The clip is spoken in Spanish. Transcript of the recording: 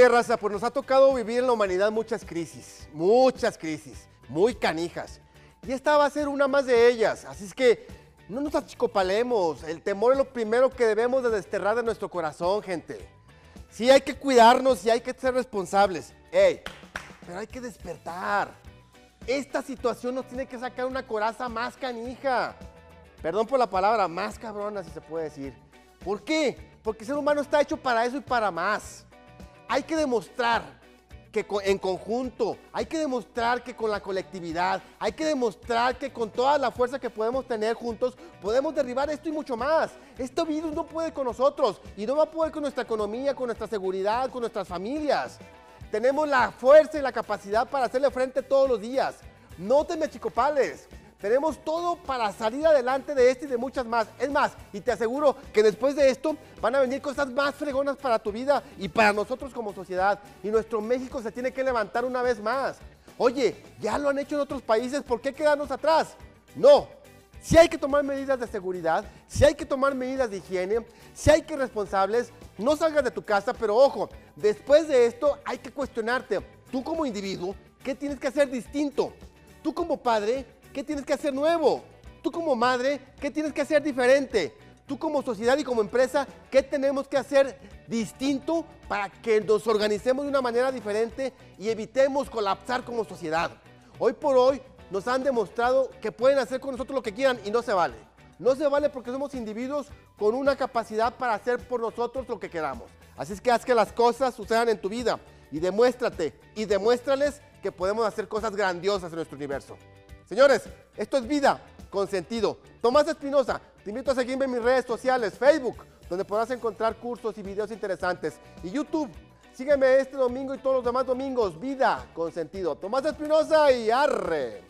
Oye, raza, pues nos ha tocado vivir en la humanidad muchas crisis, muchas crisis, muy canijas. Y esta va a ser una más de ellas. Así es que no nos achicopalemos. El temor es lo primero que debemos de desterrar de nuestro corazón, gente. Sí hay que cuidarnos y hay que ser responsables. Ey, pero hay que despertar. Esta situación nos tiene que sacar una coraza más canija. Perdón por la palabra, más cabrona si se puede decir. ¿Por qué? Porque el ser humano está hecho para eso y para más. Hay que demostrar que en conjunto, hay que demostrar que con la colectividad, hay que demostrar que con toda la fuerza que podemos tener juntos, podemos derribar esto y mucho más. Este virus no puede con nosotros y no va a poder con nuestra economía, con nuestra seguridad, con nuestras familias. Tenemos la fuerza y la capacidad para hacerle frente todos los días. No te me achicopales. Tenemos todo para salir adelante de este y de muchas más. Es más, y te aseguro que después de esto van a venir cosas más fregonas para tu vida y para nosotros como sociedad. Y nuestro México se tiene que levantar una vez más. Oye, ya lo han hecho en otros países, ¿por qué quedarnos atrás? No. Si hay que tomar medidas de seguridad, si hay que tomar medidas de higiene, si hay que responsables, no salgas de tu casa, pero ojo, después de esto hay que cuestionarte, tú como individuo, ¿qué tienes que hacer distinto? Tú como padre, ¿qué tienes que hacer nuevo? Tú como madre, ¿qué tienes que hacer diferente? Tú como sociedad y como empresa, ¿qué tenemos que hacer distinto para que nos organicemos de una manera diferente y evitemos colapsar como sociedad? Hoy por hoy nos han demostrado que pueden hacer con nosotros lo que quieran y no se vale. No se vale porque somos individuos con una capacidad para hacer por nosotros lo que queramos. Así es que haz que las cosas sucedan en tu vida y demuéstrate y demuéstrales que podemos hacer cosas grandiosas en nuestro universo. Señores, esto es vida con sentido. Tomás Espinosa, te invito a seguirme en mis redes sociales, Facebook, donde podrás encontrar cursos y videos interesantes, y YouTube. Sígueme este domingo y todos los demás domingos, vida con sentido. Tomás Espinosa y arre.